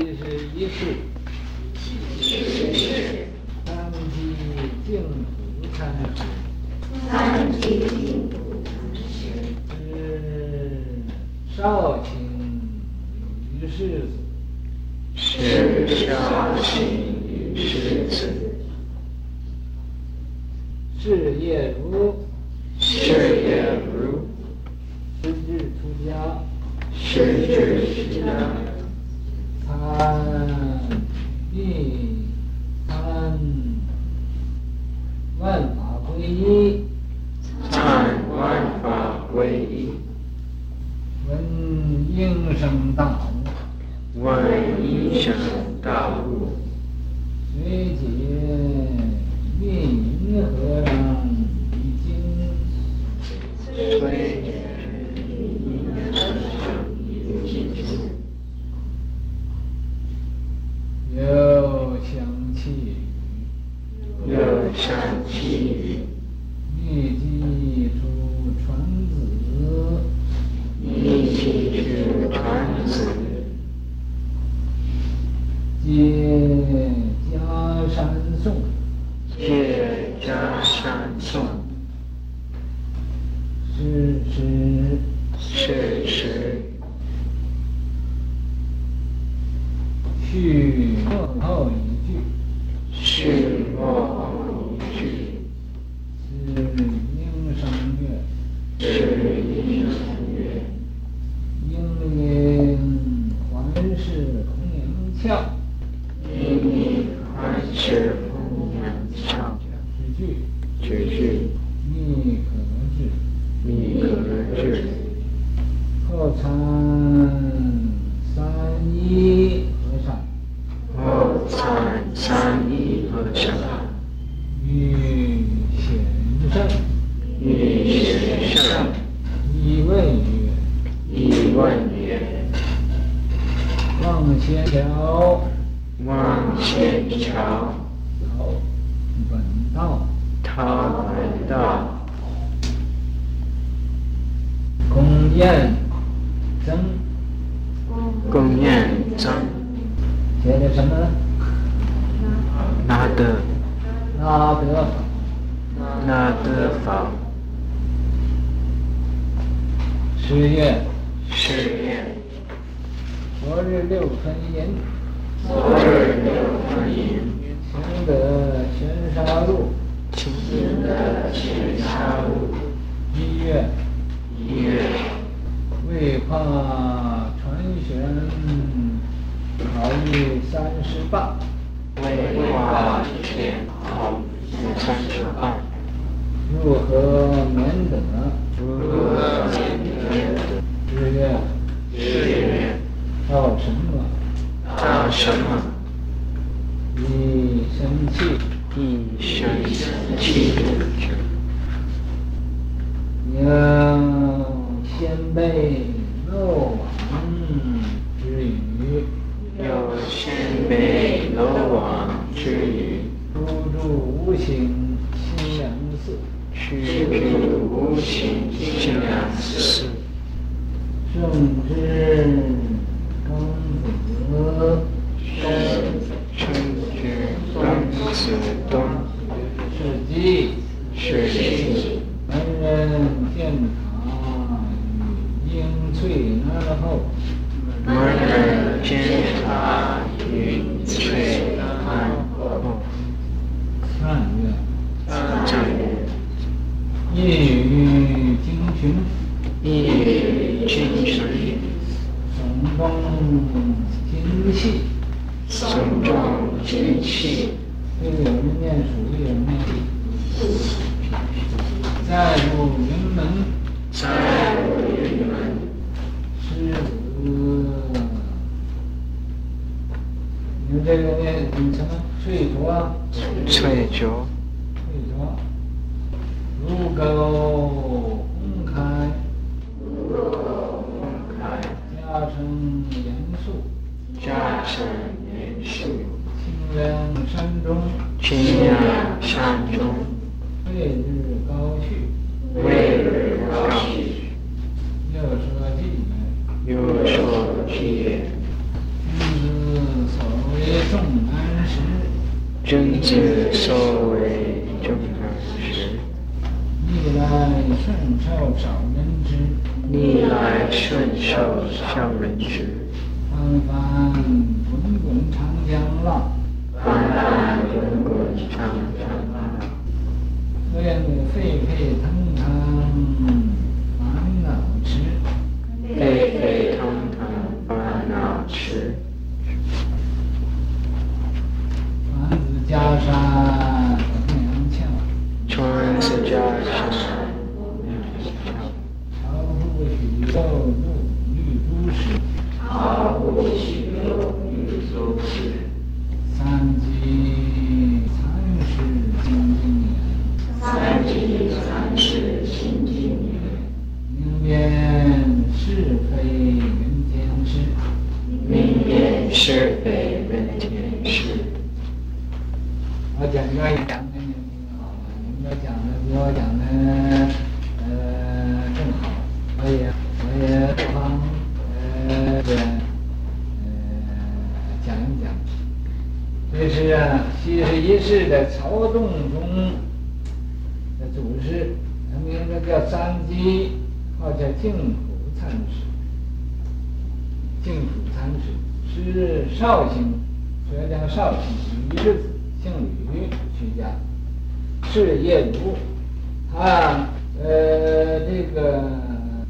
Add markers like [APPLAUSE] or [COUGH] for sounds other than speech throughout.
七十一世，三级净土禅师，三级净土禅师，是少卿于世子，是少卿于世子，是业如，是业如，是至出家，是至出家，参密参万法归一，参万法归一，闻应声大悟，向大悟，随解密云和尚一经，随解密云和尚一经，有香气语，有香气语，密集出传子，密集出传子，皆迦山颂，皆迦山颂，是时是时续末后一句，续末后一句，是应声乐，是应声乐，应应还是空明窍，应应还是空明窍，是句句句密可知，密可知，后参三一和尚，后参三一和尚，欲显圣，欲显圣，一问曰：一问曰：望仙桥，望仙桥，桃本道，他来到，公验僧，公验僧，写的什么呢？那得。那得。那得法，十月，十月，昨日六分银，昨日六分寅，请得玄沙路，请。得玄沙路，一月，一月，为怕传玄，逃逸三十八，为化天考三十八，如何免得？如何免得？十月，是月，到什么？到什么？一生气，一生气，应先备漏网之鱼，有先备漏网之鱼，出住无形清凉寺，去住无形清凉寺，圣之庚子，生生之庚子冬，是季，是季，文人见塔与应翠南后，文人见塔与翠南后，三月，三月，一语惊群，一语惊群，耸众精气，耸众精气，这个有人念书，有人念经。再入云门，再入云门，狮子，你们这个念什么？翠竹，翠竹，翠竹，如狗公开，公开，家声严肃，家声严肃，清凉山中，清凉山中，未日高去，未日高去，又说偈，又说偈，一世的曹洞宗的祖师，他名字叫三基，号叫净土禅师。净土禅师是绍兴，浙江绍兴吕氏子。姓吕，出家，事业如他呃这个呃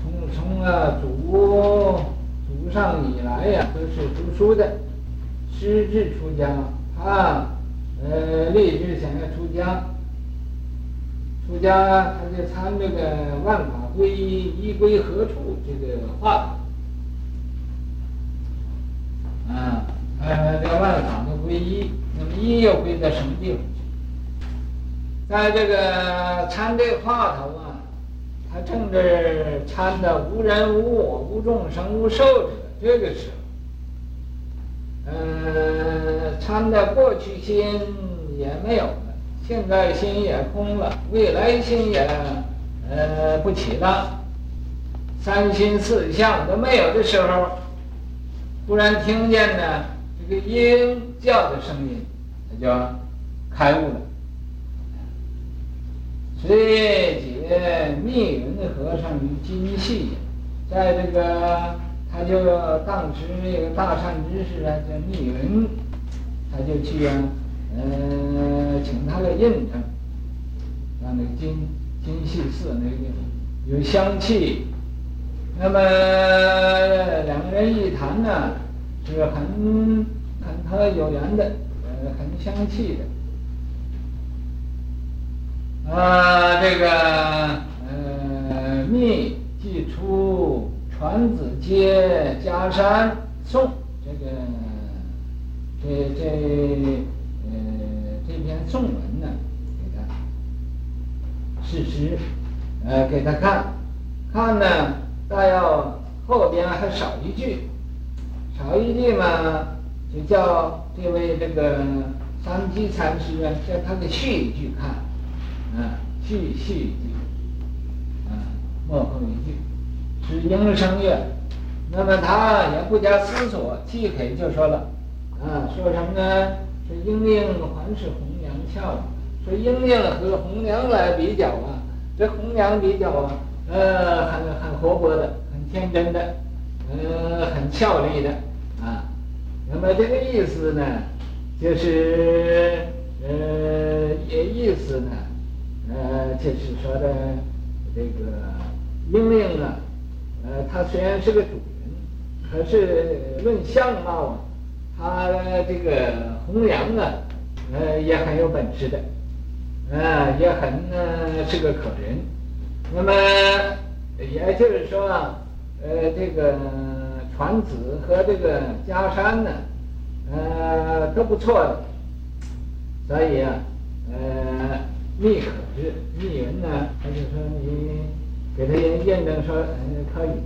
从从啊祖祖上以来呀、都是读书的，失志出家，他呃立志想要出家，出家他就参这个万法归一，一归何处这个话啊。呃，这个万法的归一，那么一又归在什么地方？在这个参这个话头啊，他正是参的无人无我无众生无寿者这个时候，呃，参的过去心也没有了，现在心也空了，未来心也呃不起了，三心四相都没有的时候，忽然听见呢。这个鹰叫的声音，他就开悟了。随解密云的和尚于今夕，在这个他就当时那个大善知识啊，叫密云，他就去啊，呃，请他来印证，让那个金金溪寺那个地方有香气，那么两个人一谈呢，是很。很和有缘的，呃，很相契的，啊，这个呃，密即出传子接家山颂，这个这这呃这篇颂文呢，给他事实，呃，给他看，看呢，但要后边还少一句，少一句嘛。就叫这位这个三基禅师啊，叫他给续一句看，啊，续续一句，啊，末后一句是应声乐，那么他也不加思索，即可就说了，啊，说什么呢？说应应还是红娘俏，说应应和红娘来比较啊，这红娘比较啊，呃，很很活泼的，很天真的，呃，很俏丽的，啊。那么这个意思呢，就是呃，也意思呢，呃，就是说的这个莺莺啊，呃，他虽然是个主人，可是论相貌啊，他这个红娘啊，呃，也很有本事的，呃，也很呢是个可人。那么也就是说，啊呃，这个。传子和这个家山呢，呃，都不错的，所以啊，呃，密可知，密云呢，他就说你给他验证说，嗯，可以的。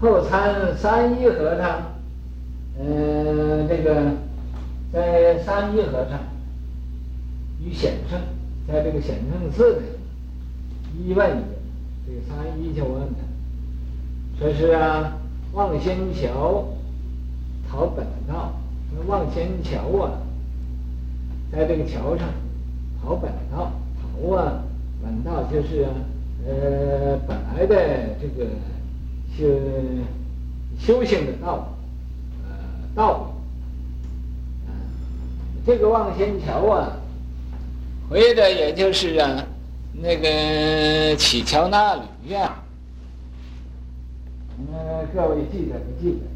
后参三一和尚，呃，这个在三一和尚与显圣，在这个显圣寺呢，一问，这个三一就问他。说是啊，望仙桥讨本道。那望仙桥啊，在这个桥上讨本道，讨啊，本道就是啊，呃，本来的这个修修行的道，呃，道。这个望仙桥啊，回的也就是啊，那个乞桥纳履呀。嗯，各位记得不记得？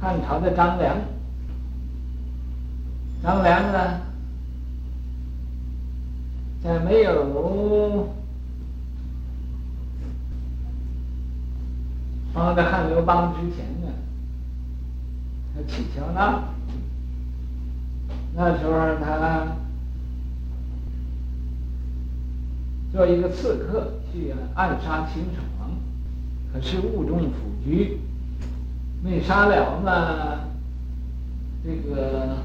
汉朝的张良，张良呢，在没有帮着汉刘邦之前呢，他乞桥纳。那时候他做一个刺客去暗杀秦始皇，可是误中伏击，没杀了呢。这个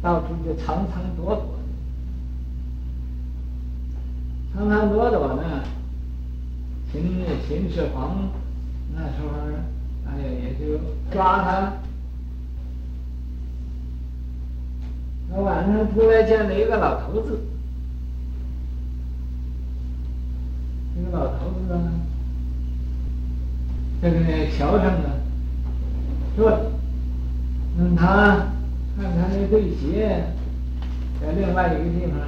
到处就藏藏躲躲的，藏藏躲躲呢。秦秦始皇那时候，哎呀，也就抓他。他晚上出来见了一个老头子，这个老头子呢，在这个桥上呢，说让，他看他那对鞋，在另外一个地方，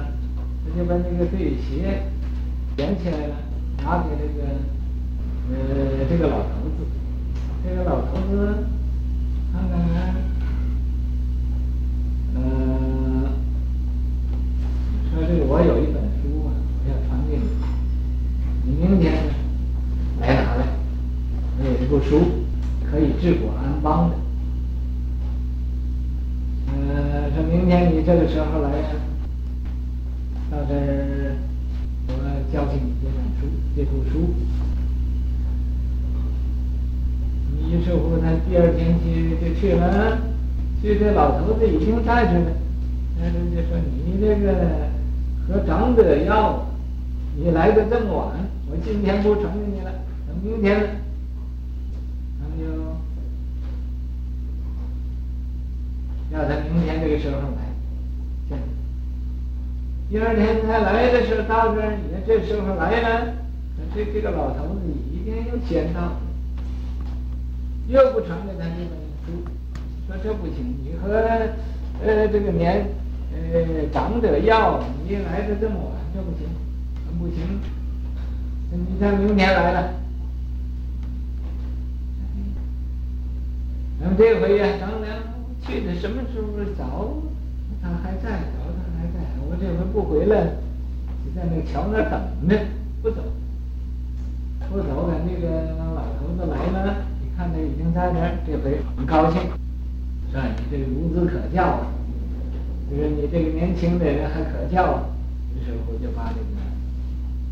他就把那个对鞋捡起来了，拿给这个，呃，这个老头子，这个老头子看看，嗯。说这个我有一本书啊，我要传给你，你明天来拿来。我有这部书，可以治国安邦的。嗯，说明天你这个时候来呀，到这儿我教给你这本书，这部书。于是乎，他第二天去就去了，去这老老头子已经在这了，那人就说你这个。和长者要，你来的这么晚，我今天不传给你了，等明天了。那么就要他明天这个时候来，第二天他来的时候到这儿，你这时候来了，这这个老头子一定又先到，又不传给他这本书，说这不行，你和呃这个年。呃，长者要你来的这么晚，这不行，不行。你看明天来了，那么这回呀，张良去的什么时候早？他还在，早他还在。我这回不回来，就在那个桥那等着，不走，不走。等那个老头子来了，你看他已经在那儿，这回很高兴，说你这个孺子可教啊。就是你这个年轻的人还可教，于是乎就把这个，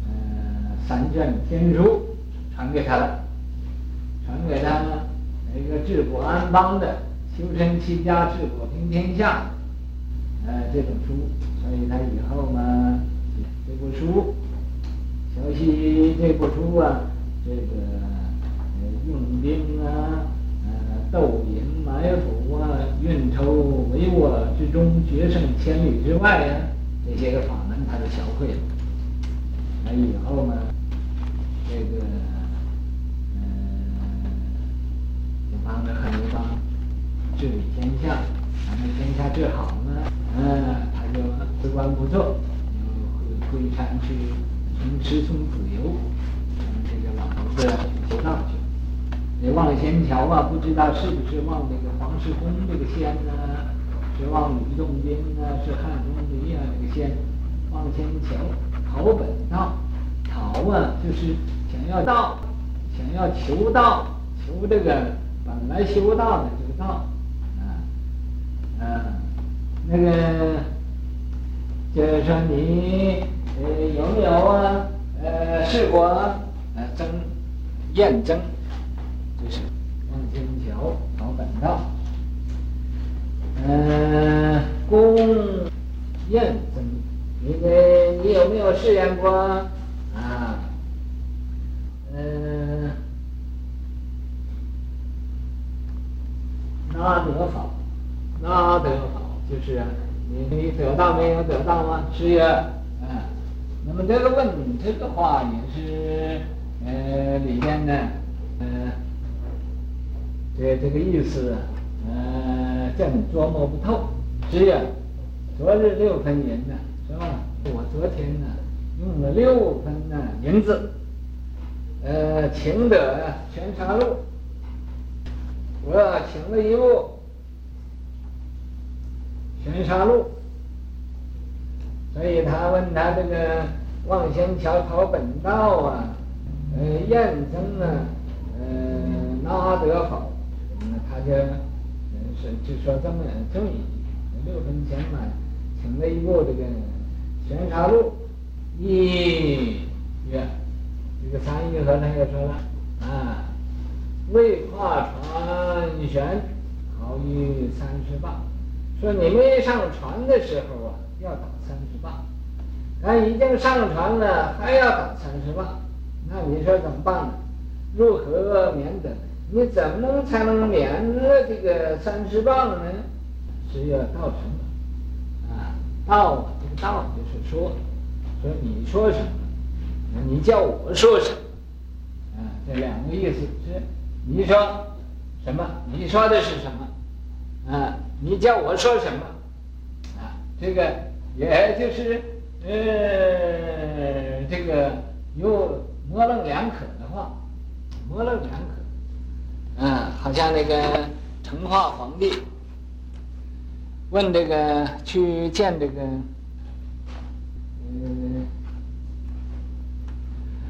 呃，三卷天书传给他了，传给他呢，一个治国安邦的、修身齐家治国平天下，呃，这本书，所以他以后嘛，这部书，学习这部书啊，这个呃用兵啊。呃斗隐埋伏啊，运筹帷幄之中，决胜千里之外呀、这些个法门他都学会了。那以后呢，这个嗯、呃，就帮着汉刘邦治理天下，把那天下治好了，嗯、他就辞官不做，就回山去从师从子游，这望仙桥啊，不知道是不是望这个黄石公这个仙呢？是望吕洞宾呢？是汉钟离啊这个仙？望仙桥讨本道，讨啊就是想要道，想要求道，求这个本来修道的这个道，啊啊，那个就是说你呃有没有啊？呃试过呃争验证。好嗯公认你给你有没有试验过？啊。嗯那得好那得好就是啊你你得到没有得到啊是啊嗯那么这个问题这个话也是呃里面呢呃这这个意思，呃，真琢磨不透。是呀，昨日六分银呢，是吧？我昨天呢用了六分呢银子，呃，请得全沙路。我请了一部《玄沙录》，所以他问他这个望仙桥跑本道啊，呃，验证啊，呃，哪得好？这个就，是就说这么这么一句，六分钱嘛，请了一部这个《玄沙录》，一月，这个三义和尚又说了啊。为跨船舷，好于三十八。说你没上船的时候啊，要打三十八；但已经上船了，还要打三十八。那你说怎么办呢？如何免得？你怎么才能免了这个三十八呢？是要道什么？啊，道啊，这个道就是说，说你说什么，你叫我说什么？啊，这两个意思是。你说什么？你说的是什么？啊，你叫我说什么？啊，这个也就是呃，这个有模棱两可的话，模棱两可。嗯，好像那个成化皇帝问这个去见这个呃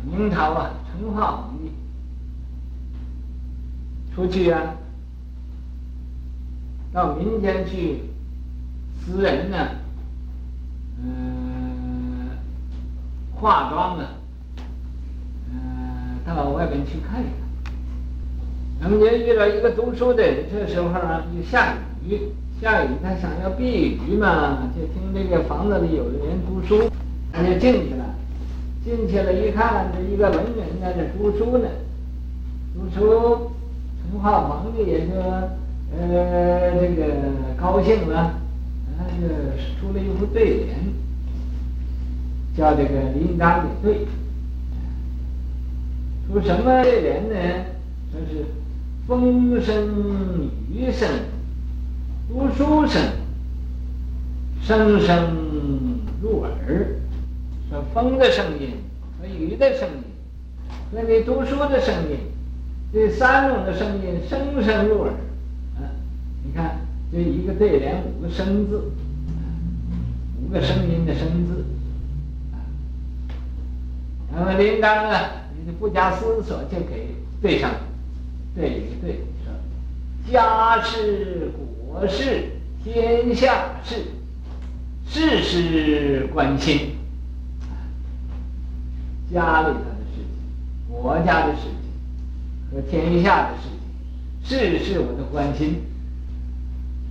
明朝啊，成化皇帝。出去、啊，到民间去，私人呢，嗯、化妆啊，嗯、呃，到外边去看一看。那么也遇到一个读书的人，这时候啊，又下雨，下雨他想要避雨嘛，就听这个房子里有人读书，他就进去了。进去了一看，这一个文人在这读书呢，读书。成化皇帝也就呃这个高兴了，他就出了一副对联，叫这个临章给对。出什么对联呢？说是风声雨声，读书声，声声入耳。说风的声音和雨的声音，和你读书的声音。这三种的声音，声声入耳。啊，你看这一个对联，五个声字，五个声音的声字。那么铃铛呢，你不加思索就给对上了，对一对，说家事国事天下事，事事关心。家里头的事情，国家的事情。和天下的事情，事事我都关心。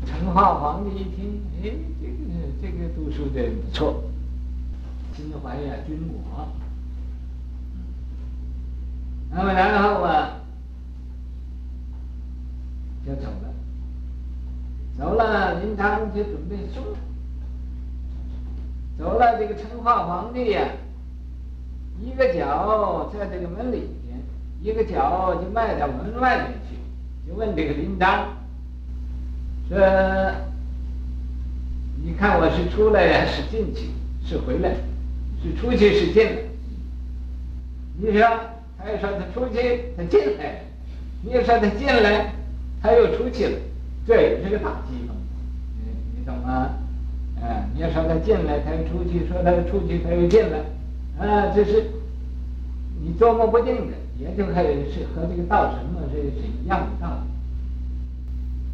成化皇帝一听，哎，这个这个读书的不错，心怀呀军国。那么然后啊，就走了，走了，林丹就准备送。走了，这个成化皇帝呀，一个脚在这个门里边。一个脚就迈到门外面去，就问这个林丹：“说，你看我是出来呀，是进去，是回来，是出去是进来？你说，他又说他出去，他进来；你又说他进来，他又出去了，这也是个大忌风。你你懂吗？啊，你要说他进来，他又出去；说他出去，他又进来，啊，这是你琢磨不定的。”也就可以是和这个道什么是是一样的道理。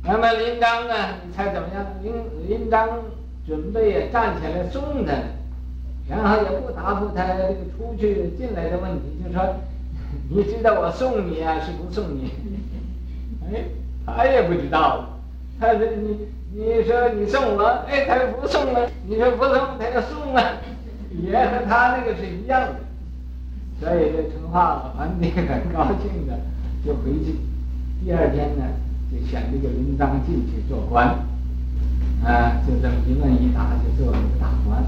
那么林章呢？你猜怎么样？林林章准备也站起来送他，然后也不答复他这个出去进来的问题，就说 [LAUGHS] 你知道我送你啊，是不送你？[LAUGHS] 哎，他也不知道。他说你你说你送我，哎，他又不送了。你说不送，他就送了，也和他那个是一样的。所以这成化皇帝很高兴的就回去。第二天呢，就选这个临当进去做官，啊，就这么一问一答就做了个大官。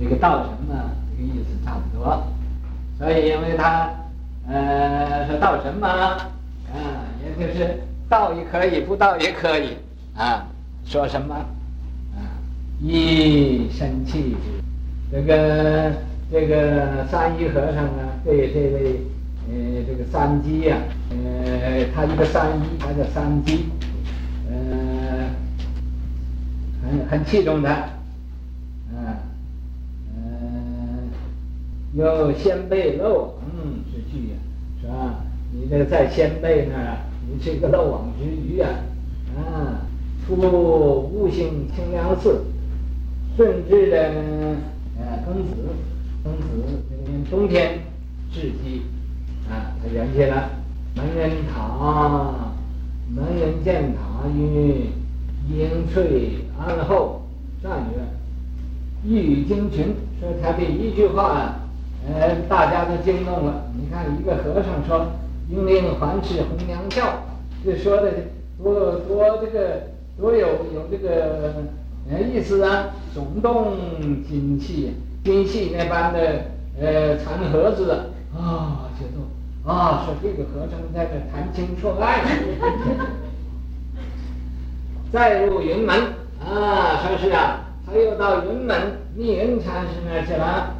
这个道神嘛，这个意思差不多。所以因为他，呃，说道神嘛，啊，也就是道也可以，不道也可以，啊，说什么，啊，一生气，这个这个三一和尚啊，对这位。呃，这个三机呀，呃，他一个三一，他叫三机，呃，很很器重他，啊，嗯，有先辈漏网之鱼呀，是吧？你这个在先辈那儿，你是一个漏网之鱼啊，啊，出悟性清凉寺，顺治的呃庚子，庚子这个冬天至鸡。啊，他原起了门人塔，门人见塔于英翠安后，赞曰：“一语惊群。”说他的一句话，呃，大家都惊动了。你看，一个和尚说“英灵环视红娘俏”，这说的多多这个多有有这个呃意思啊，耸动金器，金器那般的呃禅盒子啊，觉得。啊，说这个和尚在这谈情说爱，[LAUGHS] 再入云门啊，说是啊，他又到云门密云禅师那去了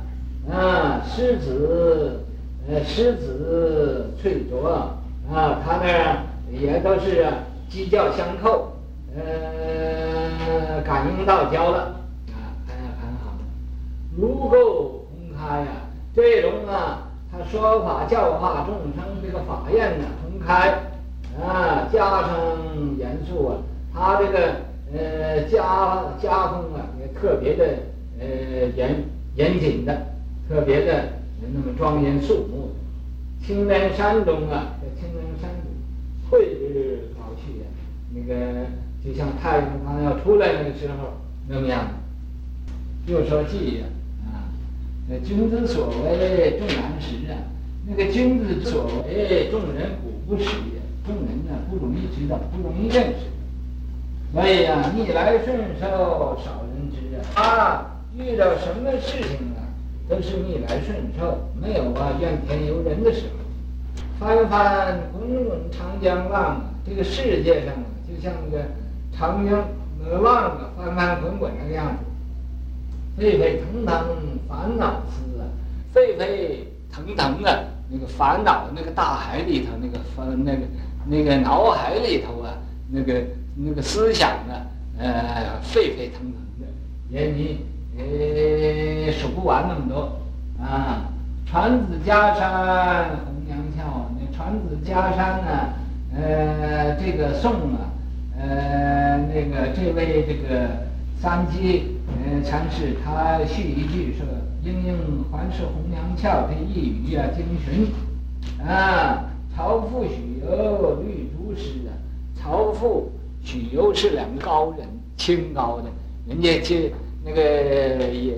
啊，师子呃狮子翠竹啊，啊他那儿也都是啊鸡叫相扣，呃，感应道交了啊，很很好，如够公开呀，这种啊。他说法教化众生，这个法院呢，公开啊，加上严肃啊，他这个呃家家风啊也特别的呃严严谨的，特别的那么庄严肃穆。青莲山中啊，在青莲山中，翠日高去啊，那个就像太阳刚要出来那个时候那么样。又说偈呀。那君子所为众难识啊，那个君子所为众人古不识也，众人呢不容易知道，不容易认识。所以呀，逆来顺受少人知啊。他遇到什么事情啊，都是逆来顺受，没有啊怨天尤人的时候。翻翻滚滚长江浪，这个世界上啊，就像那个长江那个浪啊，翻翻滚滚那个样子。沸沸腾腾烦恼丝啊，沸沸腾腾啊，那个烦恼那个大海里头那个烦那个那个脑海里头啊，那个那个思想啊，呃，沸沸腾腾的，也你呃数不完那么多啊。传子家山红娘俏，那传子家山呢，呃，这个宋啊，呃，那个这位这个三机。嗯，禅师他续一句说：“英英环视红娘俏，这一语啊精寻啊。曹富许由绿竹师啊，曹富许由是两个高人，清高的，人家去那个也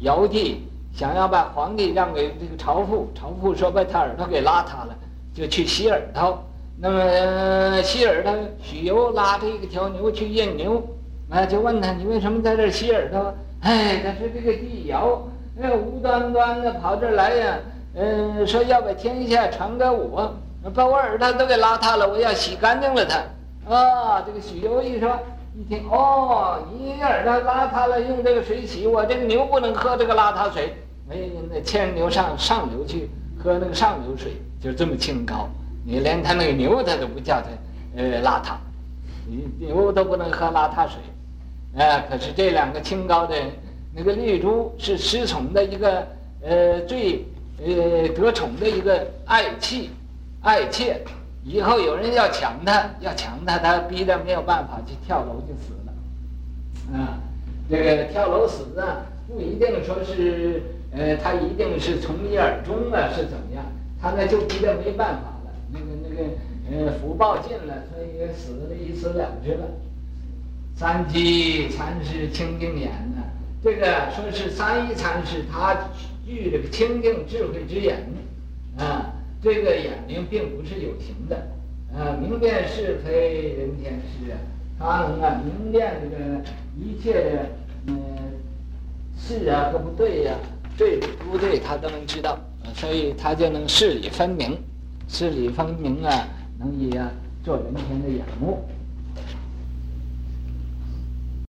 尧帝想要把皇帝让给这个朝父，朝父说把他耳朵给拉塌了，就去洗耳朵。那么洗耳朵，许由拉着一个条牛去验牛。”啊，就问他，你为什么在这儿洗耳朵？哎，他说这个帝尧，哎，无端端的跑这儿来呀，嗯，说要把天下传给我，把我耳朵都给邋遢了，我要洗干净了它。啊，这个许由一说，一听，哦，你耳朵邋遢了，用这个水洗，我这个牛不能喝这个邋遢水，哎，那牵牛上上流去喝那个上流水，就这么清高，你连他那个牛他都不叫他，呃，邋遢，你牛都不能喝邋遢水。啊，可是这两个清高的，那个绿珠是失宠的一个，呃，最呃得宠的一个爱妾，爱妾，以后有人要抢他，要抢他，他逼得没有办法去跳楼就死了。啊，这个跳楼死啊，不一定说是，呃，他一定是从一而终啊，是怎么样？他那就逼得没办法了，那个那个，呃，福报尽了，所以死了，一死了之了。三机禅师清净眼呢？这个说是三一禅师，他具这个清净智慧之眼啊。这个眼睛并不是有形的呃，明辨是非，人天师啊，他能啊明辨这个一切的嗯是啊和不对呀、对不对他都能知道，所以他就能事理分明，事理分明啊，能以啊做人天的眼目。